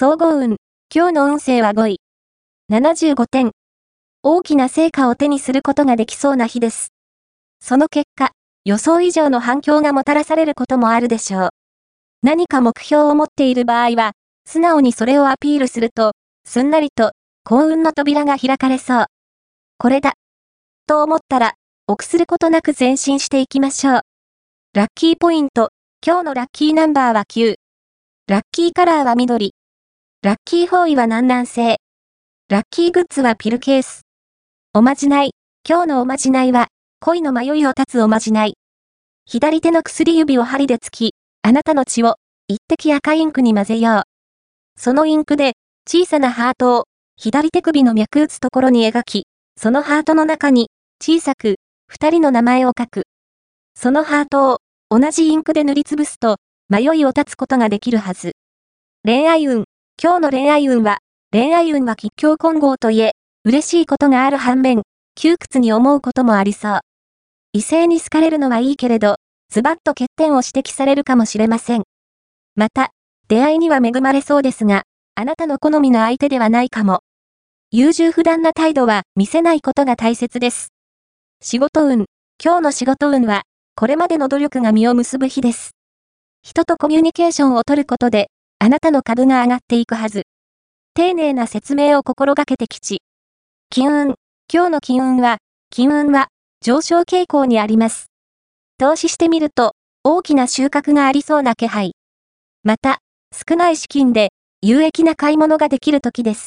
総合運。今日の運勢は5位。75点。大きな成果を手にすることができそうな日です。その結果、予想以上の反響がもたらされることもあるでしょう。何か目標を持っている場合は、素直にそれをアピールすると、すんなりと幸運の扉が開かれそう。これだ。と思ったら、臆することなく前進していきましょう。ラッキーポイント。今日のラッキーナンバーは9。ラッキーカラーは緑。ラッキーフォーイは南南西。ラッキーグッズはピルケース。おまじない。今日のおまじないは、恋の迷いを断つおまじない。左手の薬指を針で突き、あなたの血を、一滴赤インクに混ぜよう。そのインクで、小さなハートを、左手首の脈打つところに描き、そのハートの中に、小さく、二人の名前を書く。そのハートを、同じインクで塗りつぶすと、迷いを断つことができるはず。恋愛運。今日の恋愛運は、恋愛運は吉祥混合といえ、嬉しいことがある反面、窮屈に思うこともありそう。異性に好かれるのはいいけれど、ズバッと欠点を指摘されるかもしれません。また、出会いには恵まれそうですが、あなたの好みの相手ではないかも。優柔不断な態度は見せないことが大切です。仕事運。今日の仕事運は、これまでの努力が実を結ぶ日です。人とコミュニケーションを取ることで、あなたの株が上がっていくはず。丁寧な説明を心がけてきち。金運。今日の金運は、金運は、上昇傾向にあります。投資してみると、大きな収穫がありそうな気配。また、少ない資金で、有益な買い物ができる時です。